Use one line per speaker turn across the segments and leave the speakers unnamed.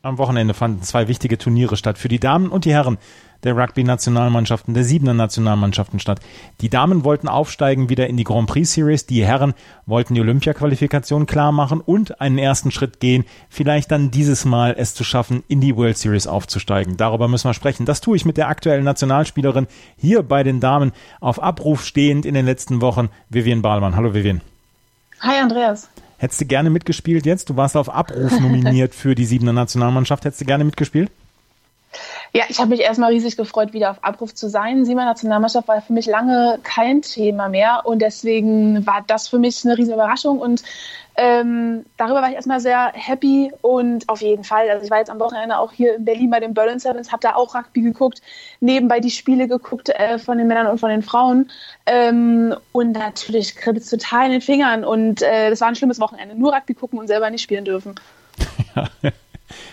Am Wochenende fanden zwei wichtige Turniere statt für die Damen und die Herren der Rugby-Nationalmannschaften, der siebener Nationalmannschaften statt. Die Damen wollten aufsteigen wieder in die Grand Prix Series, die Herren wollten die Olympia-Qualifikation klar machen und einen ersten Schritt gehen, vielleicht dann dieses Mal es zu schaffen, in die World Series aufzusteigen. Darüber müssen wir sprechen. Das tue ich mit der aktuellen Nationalspielerin hier bei den Damen auf Abruf stehend in den letzten Wochen, Vivian Bahlmann. Hallo Vivian.
Hi Andreas.
Hättest du gerne mitgespielt jetzt? Du warst auf Abruf nominiert für die siebener Nationalmannschaft. Hättest du gerne mitgespielt?
Ja, ich habe mich erstmal riesig gefreut, wieder auf Abruf zu sein. Siebener Nationalmannschaft war für mich lange kein Thema mehr und deswegen war das für mich eine riesen Überraschung und ähm, darüber war ich erstmal sehr happy und auf jeden Fall, also ich war jetzt am Wochenende auch hier in Berlin bei den Berlin Sevens, habe da auch Rugby geguckt, nebenbei die Spiele geguckt äh, von den Männern und von den Frauen ähm, und natürlich kribbelt es total in den Fingern und äh, das war ein schlimmes Wochenende, nur Rugby gucken und selber nicht spielen dürfen.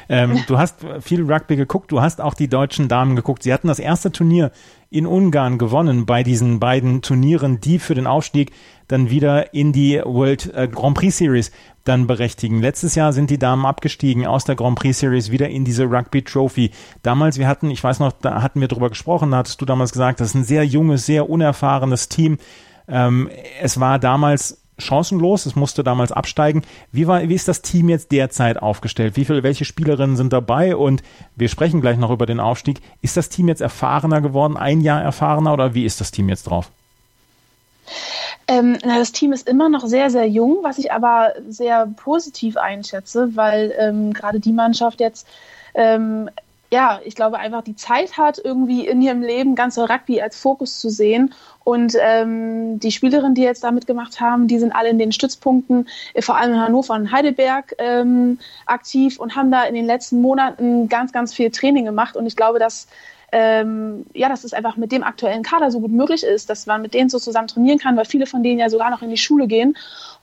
Ähm, du hast viel Rugby geguckt, du hast auch die deutschen Damen geguckt. Sie hatten das erste Turnier in Ungarn gewonnen bei diesen beiden Turnieren, die für den Aufstieg dann wieder in die World äh, Grand Prix Series dann berechtigen. Letztes Jahr sind die Damen abgestiegen aus der Grand Prix Series wieder in diese Rugby Trophy. Damals, wir hatten, ich weiß noch, da hatten wir drüber gesprochen, da hattest du damals gesagt, das ist ein sehr junges, sehr unerfahrenes Team. Ähm, es war damals chancenlos. Es musste damals absteigen. Wie, war, wie ist das Team jetzt derzeit aufgestellt? Wie viele, welche Spielerinnen sind dabei? Und wir sprechen gleich noch über den Aufstieg. Ist das Team jetzt erfahrener geworden, ein Jahr erfahrener oder wie ist das Team jetzt drauf?
Ähm, na, das Team ist immer noch sehr, sehr jung, was ich aber sehr positiv einschätze, weil ähm, gerade die Mannschaft jetzt ähm, ja, ich glaube einfach die Zeit hat, irgendwie in ihrem Leben ganze Rugby als Fokus zu sehen. Und ähm, die Spielerinnen, die jetzt da mitgemacht haben, die sind alle in den Stützpunkten, äh, vor allem in Hannover und Heidelberg, ähm, aktiv und haben da in den letzten Monaten ganz, ganz viel Training gemacht. Und ich glaube, dass ähm, ja, dass es einfach mit dem aktuellen Kader so gut möglich ist, dass man mit denen so zusammen trainieren kann, weil viele von denen ja sogar noch in die Schule gehen.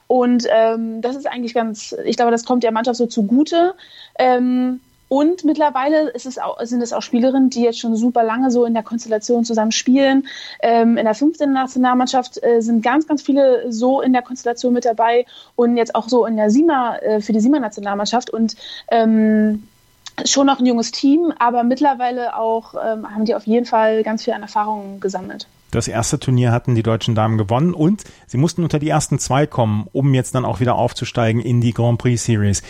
Und ähm, das ist eigentlich ganz, ich glaube, das kommt der Mannschaft so zugute. Ähm, und mittlerweile es auch, sind es auch Spielerinnen, die jetzt schon super lange so in der Konstellation zusammen spielen. Ähm, in der 15. Nationalmannschaft äh, sind ganz, ganz viele so in der Konstellation mit dabei und jetzt auch so in der Sima, äh, für die Sima-Nationalmannschaft. Und ähm, schon noch ein junges Team, aber mittlerweile auch ähm, haben die auf jeden Fall ganz viel an Erfahrungen gesammelt.
Das erste Turnier hatten die deutschen Damen gewonnen und sie mussten unter die ersten zwei kommen, um jetzt dann auch wieder aufzusteigen in die Grand Prix Series.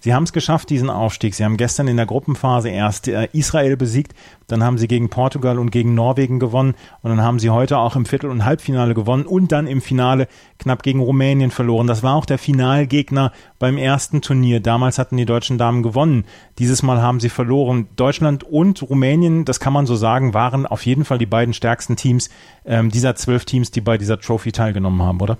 Sie haben es geschafft, diesen Aufstieg. Sie haben gestern in der Gruppenphase erst äh, Israel besiegt, dann haben sie gegen Portugal und gegen Norwegen gewonnen und dann haben sie heute auch im Viertel- und Halbfinale gewonnen und dann im Finale knapp gegen Rumänien verloren. Das war auch der Finalgegner beim ersten Turnier. Damals hatten die deutschen Damen gewonnen. Dieses Mal haben sie verloren. Deutschland und Rumänien, das kann man so sagen, waren auf jeden Fall die beiden stärksten Teams ähm, dieser zwölf Teams, die bei dieser Trophy teilgenommen haben, oder?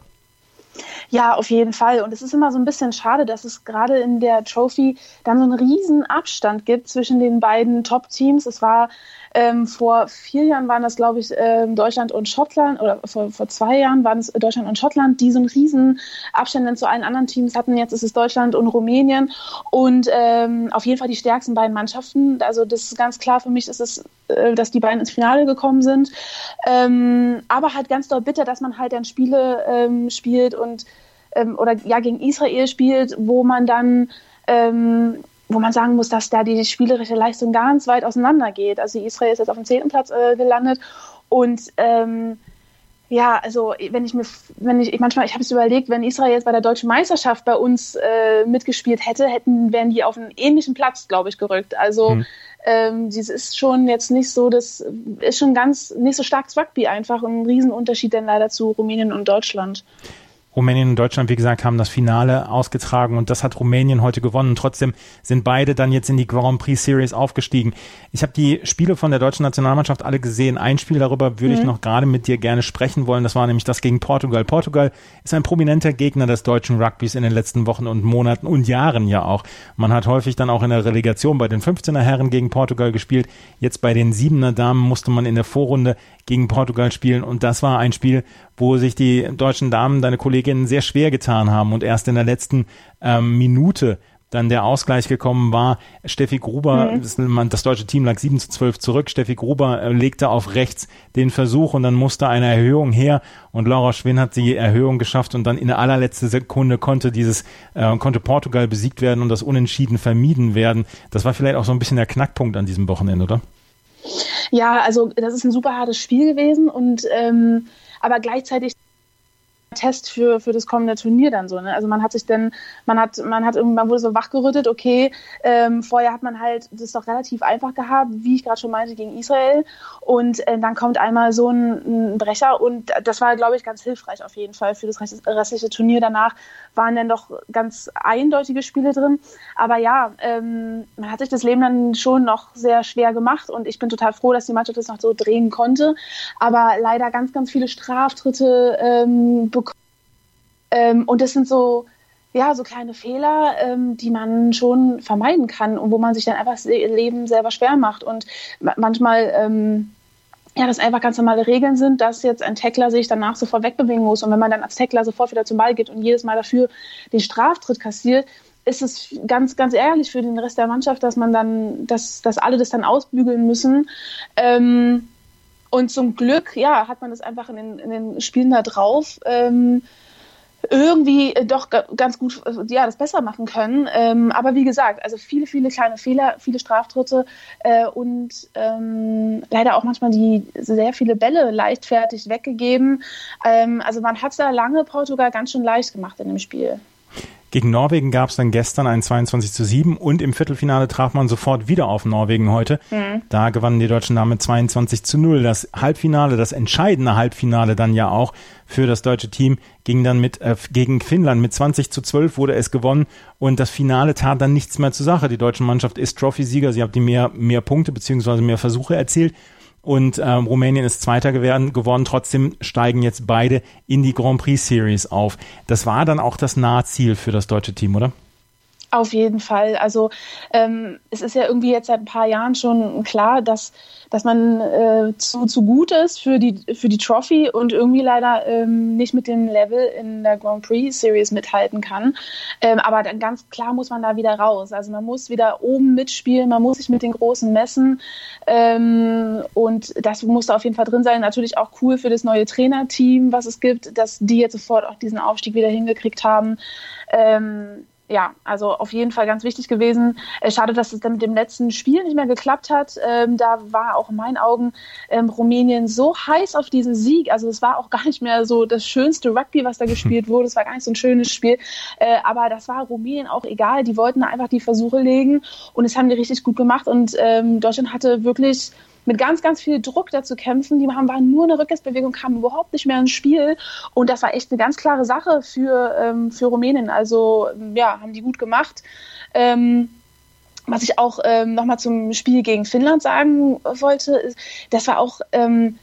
Ja, auf jeden Fall. Und es ist immer so ein bisschen schade, dass es gerade in der Trophy dann so einen riesen Abstand gibt zwischen den beiden Top-Teams. Es war ähm, vor vier Jahren waren das, glaube ich, ähm, Deutschland und Schottland, oder vor, vor zwei Jahren waren es Deutschland und Schottland, die so einen riesen Abstand zu allen anderen Teams hatten. Jetzt ist es Deutschland und Rumänien. Und ähm, auf jeden Fall die stärksten beiden Mannschaften. Also das ist ganz klar für mich, ist es, äh, dass die beiden ins Finale gekommen sind. Ähm, aber halt ganz doll bitter, dass man halt dann Spiele ähm, spielt und ähm, oder ja gegen Israel spielt, wo man dann ähm, wo man sagen muss, dass da die spielerische Leistung ganz weit auseinander geht. Also Israel ist jetzt auf dem zehnten Platz äh, gelandet und ähm, ja, also wenn ich mir, wenn ich, manchmal, ich habe es überlegt, wenn Israel jetzt bei der deutschen Meisterschaft bei uns äh, mitgespielt hätte, hätten, wären die auf einen ähnlichen Platz, glaube ich, gerückt. Also hm. ähm, das ist schon jetzt nicht so, das ist schon ganz nicht so stark Rugby einfach ein Riesenunterschied denn leider zu Rumänien und Deutschland.
Rumänien und Deutschland, wie gesagt, haben das Finale ausgetragen und das hat Rumänien heute gewonnen. Trotzdem sind beide dann jetzt in die Grand Prix Series aufgestiegen. Ich habe die Spiele von der deutschen Nationalmannschaft alle gesehen. Ein Spiel darüber würde mhm. ich noch gerade mit dir gerne sprechen wollen. Das war nämlich das gegen Portugal. Portugal ist ein prominenter Gegner des deutschen Rugbys in den letzten Wochen und Monaten und Jahren ja auch. Man hat häufig dann auch in der Relegation bei den 15er Herren gegen Portugal gespielt. Jetzt bei den 7er Damen musste man in der Vorrunde gegen Portugal spielen und das war ein Spiel, wo sich die deutschen Damen, deine Kolleginnen, sehr schwer getan haben und erst in der letzten ähm, Minute dann der Ausgleich gekommen war. Steffi Gruber, mhm. das, deutsche Team lag 7 zu 12 zurück. Steffi Gruber äh, legte auf rechts den Versuch und dann musste eine Erhöhung her und Laura Schwinn hat die Erhöhung geschafft und dann in der allerletzten Sekunde konnte dieses, äh, konnte Portugal besiegt werden und das Unentschieden vermieden werden. Das war vielleicht auch so ein bisschen der Knackpunkt an diesem Wochenende, oder?
Ja, also das ist ein super hartes Spiel gewesen und ähm, aber gleichzeitig Test für, für das kommende Turnier dann so. Ne? Also man hat sich dann, man hat, man hat irgendwann wurde so wachgerüttet, okay, ähm, vorher hat man halt das doch relativ einfach gehabt, wie ich gerade schon meinte, gegen Israel. Und äh, dann kommt einmal so ein, ein, Brecher und das war, glaube ich, ganz hilfreich auf jeden Fall für das restliche Turnier. Danach waren dann doch ganz eindeutige Spiele drin. Aber ja, ähm, man hat sich das Leben dann schon noch sehr schwer gemacht und ich bin total froh, dass die Mannschaft das noch so drehen konnte. Aber leider ganz, ganz viele Straftritte ähm, ähm, und das sind so, ja, so kleine Fehler, ähm, die man schon vermeiden kann und wo man sich dann einfach das Leben selber schwer macht. Und manchmal, ähm, ja, das einfach ganz normale Regeln sind, dass jetzt ein Tackler sich danach sofort wegbewegen muss. Und wenn man dann als Tackler sofort wieder zum Ball geht und jedes Mal dafür den Straftritt kassiert, ist es ganz, ganz ärgerlich für den Rest der Mannschaft, dass man dann, dass, dass alle das dann ausbügeln müssen. Ähm, und zum Glück, ja, hat man das einfach in den, in den Spielen da drauf. Ähm, irgendwie doch ganz gut ja, das besser machen können. Ähm, aber wie gesagt, also viele, viele kleine Fehler, viele Straftritte äh, und ähm, leider auch manchmal die sehr viele Bälle leichtfertig weggegeben. Ähm, also man hat da lange Portugal ganz schön leicht gemacht in dem Spiel.
Gegen Norwegen gab es dann gestern ein 22 zu 7 und im Viertelfinale traf man sofort wieder auf Norwegen heute. Mhm. Da gewannen die deutschen Damen 22 zu 0. Das Halbfinale, das entscheidende Halbfinale dann ja auch für das deutsche Team ging dann mit äh, gegen Finnland mit 20 zu 12 wurde es gewonnen und das Finale tat dann nichts mehr zur Sache. Die deutsche Mannschaft ist Trophy-Sieger, sie hat die mehr mehr Punkte beziehungsweise mehr Versuche erzielt und ähm, Rumänien ist Zweiter geworden, geworden. Trotzdem steigen jetzt beide in die Grand Prix Series auf. Das war dann auch das Nahziel für das deutsche Team, oder?
Auf jeden Fall. Also ähm, es ist ja irgendwie jetzt seit ein paar Jahren schon klar, dass, dass man äh, zu, zu gut ist für die, für die Trophy und irgendwie leider ähm, nicht mit dem Level in der Grand Prix Series mithalten kann. Ähm, aber dann ganz klar muss man da wieder raus. Also man muss wieder oben mitspielen, man muss sich mit den Großen messen. Ähm, und das muss da auf jeden Fall drin sein. Natürlich auch cool für das neue Trainerteam, was es gibt, dass die jetzt sofort auch diesen Aufstieg wieder hingekriegt haben. Ja, also auf jeden Fall ganz wichtig gewesen. Äh, schade, dass es dann mit dem letzten Spiel nicht mehr geklappt hat. Ähm, da war auch in meinen Augen ähm, Rumänien so heiß auf diesen Sieg. Also es war auch gar nicht mehr so das schönste Rugby, was da gespielt wurde. Es war gar nicht so ein schönes Spiel. Äh, aber das war Rumänien auch egal. Die wollten einfach die Versuche legen und es haben die richtig gut gemacht. Und ähm, Deutschland hatte wirklich mit ganz, ganz viel Druck dazu kämpfen. Die haben, waren nur eine Rückwärtsbewegung, kamen überhaupt nicht mehr ins Spiel. Und das war echt eine ganz klare Sache für, ähm, für Rumänien. Also ja, haben die gut gemacht. Ähm, was ich auch ähm, nochmal zum Spiel gegen Finnland sagen wollte, das war auch ähm,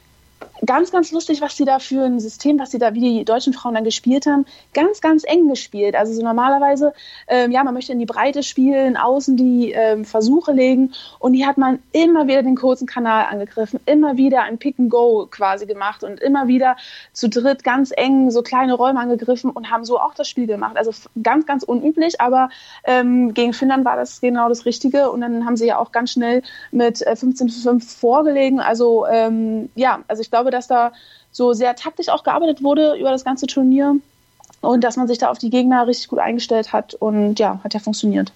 ganz, ganz lustig, was sie da für ein System, was sie da, wie die deutschen Frauen dann gespielt haben, ganz, ganz eng gespielt. Also so normalerweise, ähm, ja, man möchte in die Breite spielen, außen die ähm, Versuche legen und hier hat man immer wieder den kurzen Kanal angegriffen, immer wieder ein Pick and Go quasi gemacht und immer wieder zu dritt ganz eng so kleine Räume angegriffen und haben so auch das Spiel gemacht. Also ganz, ganz unüblich, aber ähm, gegen Finnland war das genau das Richtige und dann haben sie ja auch ganz schnell mit äh, 15 zu 5 vorgelegen. Also ähm, ja, also ich glaube, glaube, dass da so sehr taktisch auch gearbeitet wurde über das ganze Turnier und dass man sich da auf die Gegner richtig gut eingestellt hat und ja, hat ja funktioniert.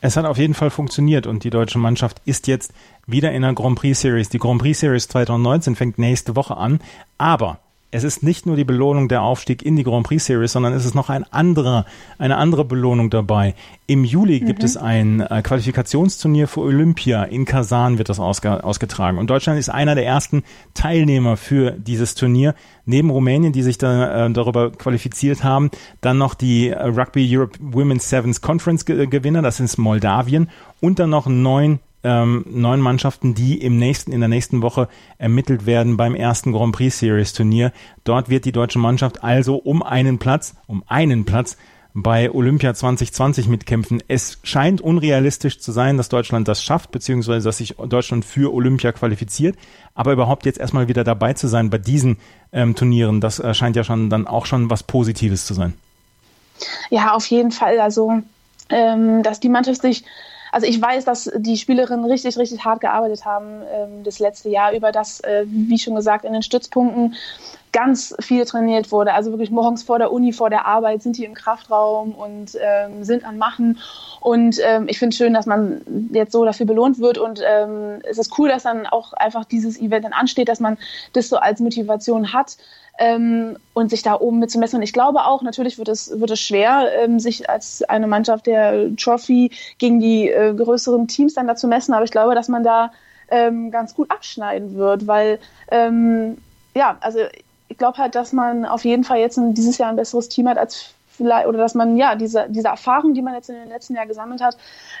Es hat auf jeden Fall funktioniert und die deutsche Mannschaft ist jetzt wieder in der Grand Prix Series. Die Grand Prix Series 2019 fängt nächste Woche an, aber es ist nicht nur die Belohnung der Aufstieg in die Grand Prix Series, sondern es ist noch ein anderer, eine andere Belohnung dabei. Im Juli mhm. gibt es ein äh, Qualifikationsturnier für Olympia. In Kasan wird das ausge ausgetragen. Und Deutschland ist einer der ersten Teilnehmer für dieses Turnier. Neben Rumänien, die sich da, äh, darüber qualifiziert haben, dann noch die äh, Rugby Europe Women's Sevens Conference Gewinner, das ist Moldawien, und dann noch neun ähm, neun Mannschaften, die im nächsten, in der nächsten Woche ermittelt werden beim ersten Grand Prix Series Turnier. Dort wird die deutsche Mannschaft also um einen Platz, um einen Platz bei Olympia 2020 mitkämpfen. Es scheint unrealistisch zu sein, dass Deutschland das schafft, beziehungsweise dass sich Deutschland für Olympia qualifiziert. Aber überhaupt jetzt erstmal wieder dabei zu sein bei diesen ähm, Turnieren, das äh, scheint ja schon dann auch schon was Positives zu sein.
Ja, auf jeden Fall. Also ähm, dass die Mannschaft sich also ich weiß, dass die Spielerinnen richtig, richtig hart gearbeitet haben ähm, das letzte Jahr über das, äh, wie schon gesagt, in den Stützpunkten ganz viel trainiert wurde. Also wirklich morgens vor der Uni, vor der Arbeit sind die im Kraftraum und ähm, sind an Machen. Und ähm, ich finde es schön, dass man jetzt so dafür belohnt wird. Und ähm, es ist cool, dass dann auch einfach dieses Event dann ansteht, dass man das so als Motivation hat ähm, und sich da oben mitzumessen. Und ich glaube auch, natürlich wird es, wird es schwer, ähm, sich als eine Mannschaft der Trophy gegen die äh, größeren Teams dann dazu messen. Aber ich glaube, dass man da ähm, ganz gut abschneiden wird, weil ähm, ja, also ich glaube halt, dass man auf jeden Fall jetzt ein, dieses Jahr ein besseres Team hat als vielleicht, oder dass man ja diese, diese Erfahrung, die man jetzt in den letzten Jahren gesammelt hat,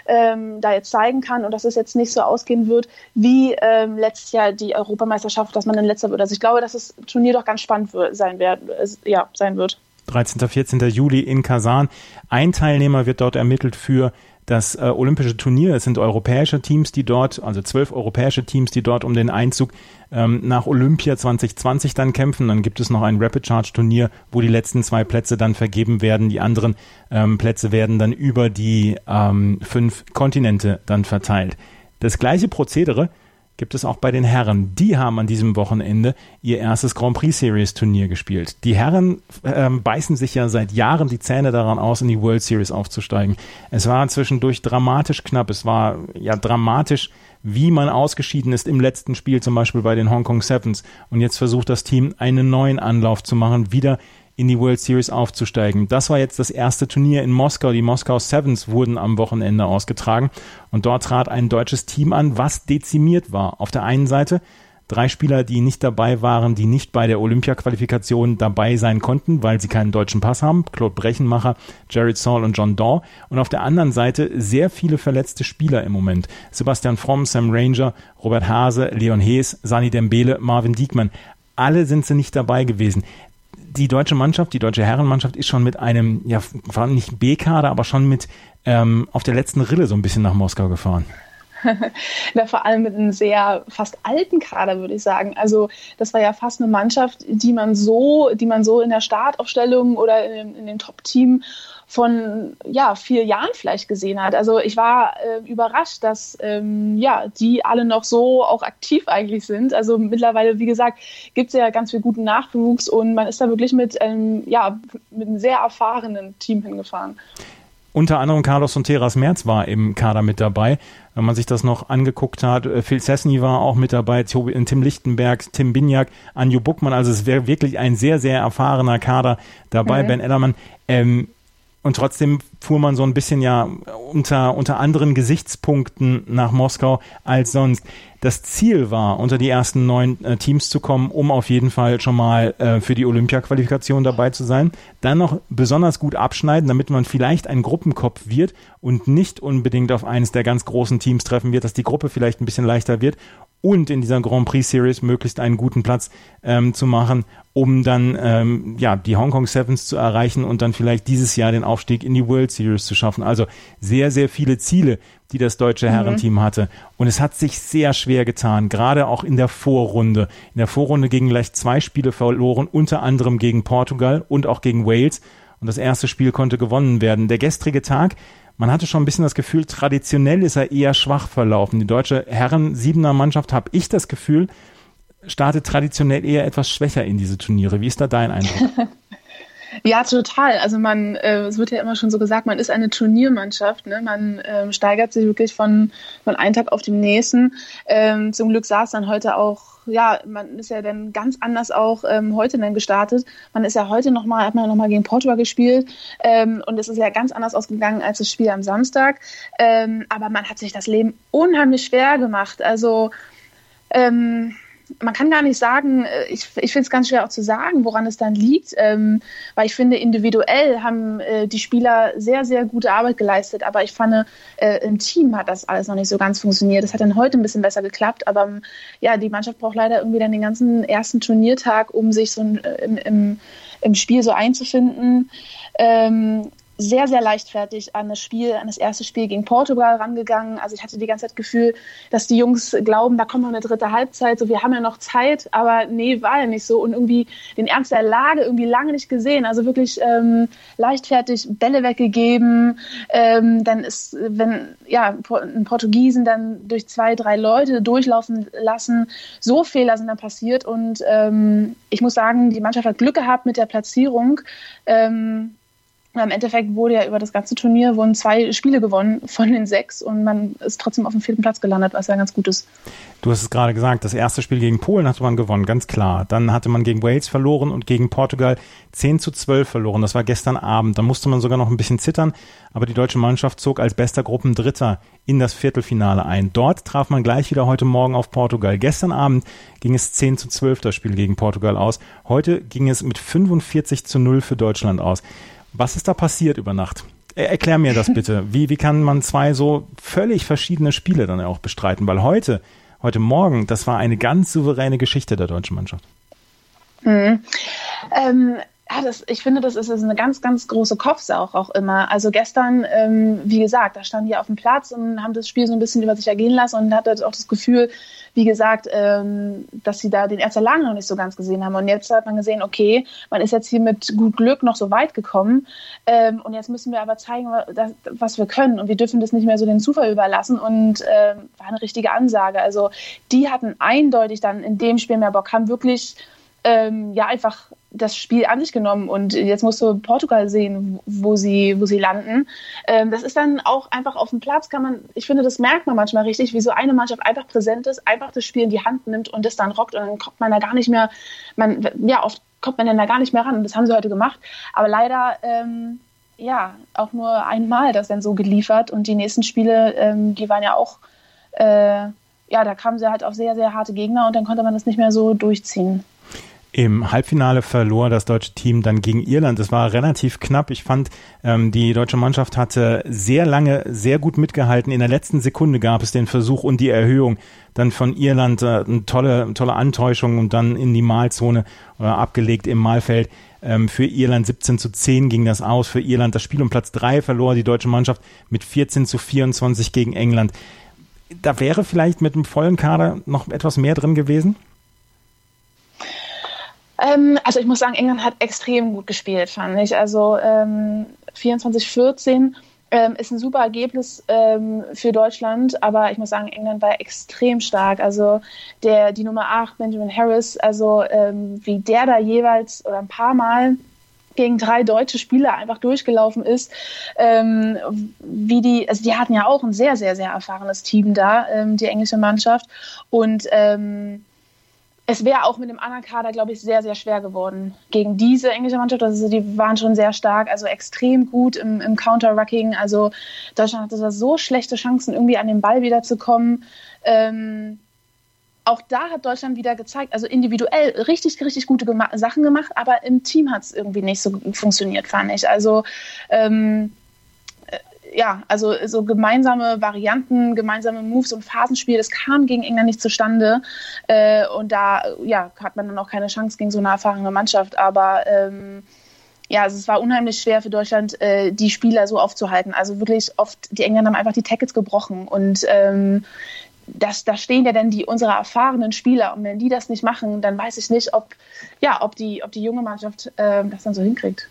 ähm, da jetzt zeigen kann und dass es jetzt nicht so ausgehen wird wie ähm, letztes Jahr die Europameisterschaft, dass man dann letzter wird. Also ich glaube, dass das Turnier doch ganz spannend sein, wird, ja, sein wird.
13. 14. Juli in Kasan. Ein Teilnehmer wird dort ermittelt für das äh, olympische Turnier. Es sind europäische Teams, die dort, also zwölf europäische Teams, die dort um den Einzug ähm, nach Olympia 2020 dann kämpfen. Dann gibt es noch ein Rapid Charge Turnier, wo die letzten zwei Plätze dann vergeben werden. Die anderen ähm, Plätze werden dann über die ähm, fünf Kontinente dann verteilt. Das gleiche Prozedere gibt es auch bei den Herren. Die haben an diesem Wochenende ihr erstes Grand Prix Series Turnier gespielt. Die Herren ähm, beißen sich ja seit Jahren die Zähne daran aus, in die World Series aufzusteigen. Es war zwischendurch dramatisch knapp. Es war ja dramatisch, wie man ausgeschieden ist im letzten Spiel, zum Beispiel bei den Hong Kong Sevens. Und jetzt versucht das Team einen neuen Anlauf zu machen, wieder in die World Series aufzusteigen. Das war jetzt das erste Turnier in Moskau. Die Moskau Sevens wurden am Wochenende ausgetragen und dort trat ein deutsches Team an, was dezimiert war. Auf der einen Seite drei Spieler, die nicht dabei waren, die nicht bei der Olympia-Qualifikation dabei sein konnten, weil sie keinen deutschen Pass haben. Claude Brechenmacher, Jared Saul und John Daw. Und auf der anderen Seite sehr viele verletzte Spieler im Moment. Sebastian Fromm, Sam Ranger, Robert Hase, Leon Hees, Sani Dembele, Marvin Diekmann. Alle sind sie nicht dabei gewesen die deutsche Mannschaft, die deutsche Herrenmannschaft ist schon mit einem, ja, war nicht B-Kader, aber schon mit ähm, auf der letzten Rille so ein bisschen nach Moskau gefahren.
ja, vor allem mit einem sehr fast alten Kader, würde ich sagen. Also das war ja fast eine Mannschaft, die man so, die man so in der Startaufstellung oder in, in dem Top-Team von ja, vier Jahren vielleicht gesehen hat. Also ich war äh, überrascht, dass ähm, ja, die alle noch so auch aktiv eigentlich sind. Also mittlerweile, wie gesagt, gibt es ja ganz viel guten Nachwuchs und man ist da wirklich mit, ähm, ja, mit einem sehr erfahrenen Team hingefahren.
Unter anderem Carlos Sonteras Merz war im Kader mit dabei. Wenn man sich das noch angeguckt hat, äh, Phil Sesny war auch mit dabei, Tim Lichtenberg, Tim Binjak, Anju Buckmann. Also es wäre wirklich ein sehr, sehr erfahrener Kader dabei. Mhm. Ben Ellermann. Ähm, und trotzdem fuhr man so ein bisschen ja unter, unter anderen Gesichtspunkten nach Moskau als sonst. Das Ziel war, unter die ersten neun äh, Teams zu kommen, um auf jeden Fall schon mal äh, für die Olympia-Qualifikation dabei zu sein. Dann noch besonders gut abschneiden, damit man vielleicht ein Gruppenkopf wird und nicht unbedingt auf eines der ganz großen Teams treffen wird, dass die Gruppe vielleicht ein bisschen leichter wird und in dieser Grand Prix Series möglichst einen guten Platz ähm, zu machen, um dann ähm, ja die Hong Kong Sevens zu erreichen und dann vielleicht dieses Jahr den Aufstieg in die World Series zu schaffen. Also sehr, sehr viele Ziele, die das deutsche mhm. Herrenteam hatte. Und es hat sich sehr schwer getan, gerade auch in der Vorrunde. In der Vorrunde gegen gleich zwei Spiele verloren, unter anderem gegen Portugal und auch gegen Wales. Und das erste Spiel konnte gewonnen werden. Der gestrige Tag man hatte schon ein bisschen das Gefühl, traditionell ist er eher schwach verlaufen. Die deutsche Herren-Siebener-Mannschaft, habe ich das Gefühl, startet traditionell eher etwas schwächer in diese Turniere. Wie ist da dein Eindruck?
Ja, total. Also man, äh, es wird ja immer schon so gesagt, man ist eine Turniermannschaft. Ne? Man ähm, steigert sich wirklich von, von einem Tag auf den nächsten. Ähm, zum Glück es dann heute auch ja, man ist ja dann ganz anders auch ähm, heute dann gestartet. Man ist ja heute nochmal, hat man ja nochmal gegen Portugal gespielt ähm, und es ist ja ganz anders ausgegangen als das Spiel am Samstag. Ähm, aber man hat sich das Leben unheimlich schwer gemacht. Also ähm, man kann gar nicht sagen, äh, ich, ich finde es ganz schwer auch zu sagen, woran es dann liegt, ähm, weil ich finde, individuell haben äh, die Spieler sehr, sehr gute Arbeit geleistet, aber ich fand, äh, im Team hat das alles noch nicht so ganz funktioniert. Das hat dann heute ein bisschen besser geklappt, aber ähm, ja, die Mannschaft braucht leider irgendwie dann den ganzen ersten Turniertag, um sich so äh, im, im, im Spiel so einzufinden. Ähm, sehr, sehr leichtfertig an das Spiel, an das erste Spiel gegen Portugal rangegangen. Also ich hatte die ganze Zeit Gefühl, dass die Jungs glauben, da kommt noch eine dritte Halbzeit, so wir haben ja noch Zeit, aber nee, war ja nicht so. Und irgendwie den Ernst der Lage irgendwie lange nicht gesehen. Also wirklich ähm, leichtfertig Bälle weggegeben. Ähm, dann ist, wenn ja, ein Portugiesen dann durch zwei, drei Leute durchlaufen lassen, so Fehler sind dann passiert. Und ähm, ich muss sagen, die Mannschaft hat Glück gehabt mit der Platzierung. Ähm, im Endeffekt wurde ja über das ganze Turnier wurden zwei Spiele gewonnen von den sechs und man ist trotzdem auf dem vierten Platz gelandet, was ja ganz gut ist.
Du hast es gerade gesagt, das erste Spiel gegen Polen hatte man gewonnen, ganz klar. Dann hatte man gegen Wales verloren und gegen Portugal 10 zu 12 verloren. Das war gestern Abend. Da musste man sogar noch ein bisschen zittern, aber die deutsche Mannschaft zog als bester Gruppendritter in das Viertelfinale ein. Dort traf man gleich wieder heute Morgen auf Portugal. Gestern Abend ging es 10 zu 12 das Spiel gegen Portugal aus. Heute ging es mit 45 zu 0 für Deutschland aus. Was ist da passiert über Nacht? Erklär mir das bitte. Wie, wie kann man zwei so völlig verschiedene Spiele dann auch bestreiten? Weil heute, heute Morgen, das war eine ganz souveräne Geschichte der deutschen Mannschaft.
Mhm. Ähm, ja, das, ich finde, das ist, ist eine ganz, ganz große Kopfsauch auch immer. Also gestern, ähm, wie gesagt, da standen die auf dem Platz und haben das Spiel so ein bisschen über sich ergehen lassen und hatte auch das Gefühl, wie gesagt, ähm, dass sie da den ersten Lang noch nicht so ganz gesehen haben. Und jetzt hat man gesehen, okay, man ist jetzt hier mit gut Glück noch so weit gekommen. Ähm, und jetzt müssen wir aber zeigen, was wir können. Und wir dürfen das nicht mehr so den Zufall überlassen. Und ähm, war eine richtige Ansage. Also die hatten eindeutig dann in dem Spiel mehr Bock, haben wirklich ähm, ja einfach das Spiel an sich genommen und jetzt musst du Portugal sehen, wo sie, wo sie landen. Ähm, das ist dann auch einfach auf dem Platz, kann man, ich finde, das merkt man manchmal richtig, wie so eine Mannschaft einfach präsent ist, einfach das Spiel in die Hand nimmt und das dann rockt und dann kommt man da gar nicht mehr, man, ja, oft kommt man dann da gar nicht mehr ran. Das haben sie heute gemacht. Aber leider, ähm, ja, auch nur einmal das dann so geliefert und die nächsten Spiele, ähm, die waren ja auch, äh, ja, da kamen sie halt auf sehr, sehr harte Gegner und dann konnte man das nicht mehr so durchziehen.
Im Halbfinale verlor das deutsche Team dann gegen Irland. Es war relativ knapp. Ich fand, ähm, die deutsche Mannschaft hatte sehr lange, sehr gut mitgehalten. In der letzten Sekunde gab es den Versuch und die Erhöhung dann von Irland. Äh, eine tolle, tolle Antäuschung und dann in die Malzone oder äh, abgelegt im Malfeld. Ähm, für Irland 17 zu 10 ging das aus. Für Irland das Spiel um Platz 3 verlor die deutsche Mannschaft mit 14 zu 24 gegen England. Da wäre vielleicht mit einem vollen Kader noch etwas mehr drin gewesen?
Ähm, also ich muss sagen, England hat extrem gut gespielt, fand ich. Also ähm, 24-14 ähm, ist ein super Ergebnis ähm, für Deutschland, aber ich muss sagen, England war extrem stark. Also der, die Nummer 8, Benjamin Harris, also ähm, wie der da jeweils oder ein paar Mal gegen drei deutsche Spieler einfach durchgelaufen ist, ähm, wie die, also die hatten ja auch ein sehr, sehr, sehr erfahrenes Team da, ähm, die englische Mannschaft und ähm, es wäre auch mit dem anderen Kader, glaube ich, sehr, sehr schwer geworden gegen diese englische Mannschaft. Also die waren schon sehr stark, also extrem gut im, im Counter-Rucking. Also Deutschland hatte da so schlechte Chancen, irgendwie an den Ball wiederzukommen. Ähm, auch da hat Deutschland wieder gezeigt, also individuell richtig, richtig gute gema Sachen gemacht, aber im Team hat es irgendwie nicht so funktioniert, fand ich. Also ähm, ja, also so gemeinsame Varianten, gemeinsame Moves und Phasenspiel, das kam gegen England nicht zustande. Äh, und da ja, hat man dann auch keine Chance gegen so eine erfahrene Mannschaft. Aber ähm, ja, also es war unheimlich schwer für Deutschland, äh, die Spieler so aufzuhalten. Also wirklich oft, die Engländer haben einfach die Tackets gebrochen und ähm, das, da stehen ja dann die unsere erfahrenen Spieler und wenn die das nicht machen, dann weiß ich nicht, ob ja, ob die, ob die junge Mannschaft äh, das dann so hinkriegt.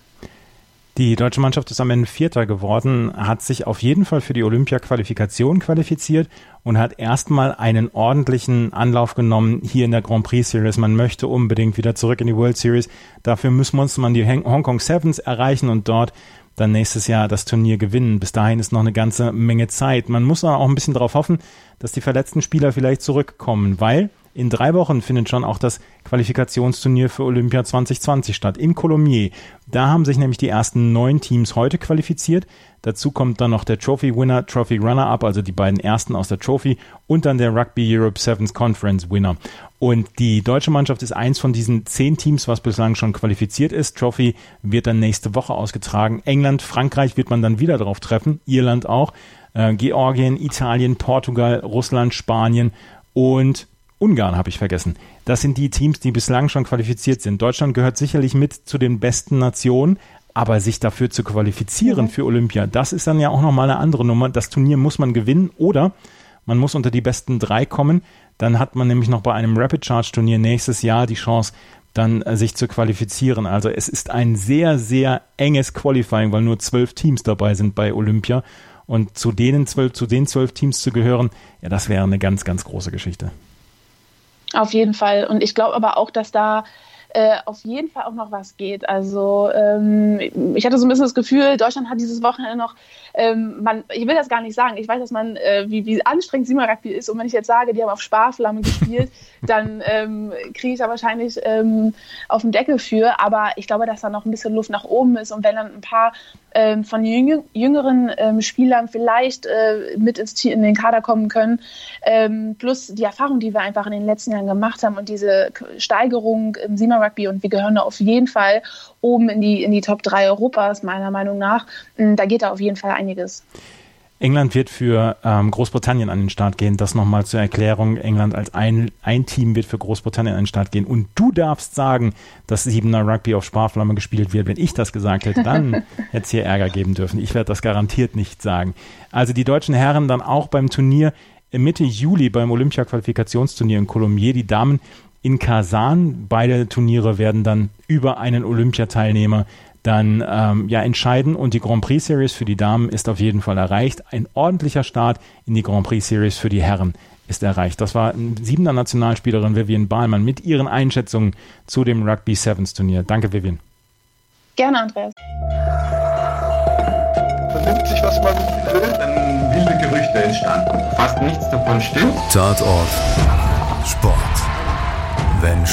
Die deutsche Mannschaft ist am Ende Vierter geworden, hat sich auf jeden Fall für die Olympia-Qualifikation qualifiziert und hat erstmal einen ordentlichen Anlauf genommen hier in der Grand Prix Series. Man möchte unbedingt wieder zurück in die World Series. Dafür muss man die Hong Kong Sevens erreichen und dort dann nächstes Jahr das Turnier gewinnen. Bis dahin ist noch eine ganze Menge Zeit. Man muss auch ein bisschen darauf hoffen, dass die verletzten Spieler vielleicht zurückkommen, weil in drei Wochen findet schon auch das Qualifikationsturnier für Olympia 2020 statt in Colomiers. Da haben sich nämlich die ersten neun Teams heute qualifiziert. Dazu kommt dann noch der Trophy Winner, Trophy Runner Up, also die beiden ersten aus der Trophy und dann der Rugby Europe Sevens Conference Winner. Und die deutsche Mannschaft ist eins von diesen zehn Teams, was bislang schon qualifiziert ist. Trophy wird dann nächste Woche ausgetragen. England, Frankreich wird man dann wieder drauf treffen, Irland auch, äh, Georgien, Italien, Portugal, Russland, Spanien und Ungarn habe ich vergessen. Das sind die Teams, die bislang schon qualifiziert sind. Deutschland gehört sicherlich mit zu den besten Nationen. Aber sich dafür zu qualifizieren für Olympia, das ist dann ja auch nochmal eine andere Nummer. Das Turnier muss man gewinnen oder man muss unter die besten drei kommen. Dann hat man nämlich noch bei einem Rapid Charge Turnier nächstes Jahr die Chance, dann äh, sich zu qualifizieren. Also es ist ein sehr, sehr enges Qualifying, weil nur zwölf Teams dabei sind bei Olympia. Und zu denen zwölf, zu den zwölf Teams zu gehören, ja, das wäre eine ganz, ganz große Geschichte.
Auf jeden Fall. Und ich glaube aber auch, dass da äh, auf jeden Fall auch noch was geht. Also ähm, ich hatte so ein bisschen das Gefühl, Deutschland hat dieses Wochenende noch, ähm, man, ich will das gar nicht sagen, ich weiß, dass man, äh, wie, wie anstrengend Sima Rugby ist und wenn ich jetzt sage, die haben auf Sparflamme gespielt, dann ähm, kriege ich da wahrscheinlich ähm, auf den Deckel für, aber ich glaube, dass da noch ein bisschen Luft nach oben ist und wenn dann ein paar ähm, von jüngeren ähm, Spielern vielleicht äh, mit ins Team, in den Kader kommen können. Ähm, plus die Erfahrung, die wir einfach in den letzten Jahren gemacht haben und diese Steigerung im Sima Rugby und wir gehören da auf jeden Fall oben in die, in die Top 3 Europas, meiner Meinung nach. Ähm, da geht da auf jeden Fall einiges.
England wird für ähm, Großbritannien an den Start gehen. Das nochmal zur Erklärung. England als ein, ein Team wird für Großbritannien an den Start gehen. Und du darfst sagen, dass Siebener Rugby auf Sparflamme gespielt wird. Wenn ich das gesagt hätte, dann hätte es hier Ärger geben dürfen. Ich werde das garantiert nicht sagen. Also die deutschen Herren dann auch beim Turnier Mitte Juli beim Olympia-Qualifikationsturnier in Colombier. Die Damen in Kasan. Beide Turniere werden dann über einen Olympiateilnehmer dann ähm, ja entscheiden und die Grand Prix Series für die Damen ist auf jeden Fall erreicht. Ein ordentlicher Start in die Grand Prix Series für die Herren ist erreicht. Das war siebener Nationalspielerin Vivian Bahlmann mit ihren Einschätzungen zu dem Rugby Sevens Turnier. Danke, Vivian.
Gerne, Andreas.
Vernimmt sich, was man will, dann wilde Gerüchte entstanden. Fast nichts davon stimmt.
Tatort.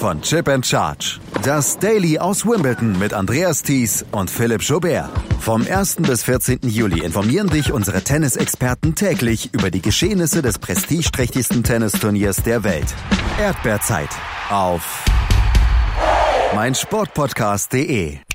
von Chip and Charge. Das Daily aus Wimbledon mit Andreas Thies und Philipp Jobert. Vom 1. bis 14. Juli informieren dich unsere Tennisexperten täglich über die Geschehnisse des prestigeträchtigsten Tennisturniers der Welt. Erdbeerzeit auf meinsportpodcast.de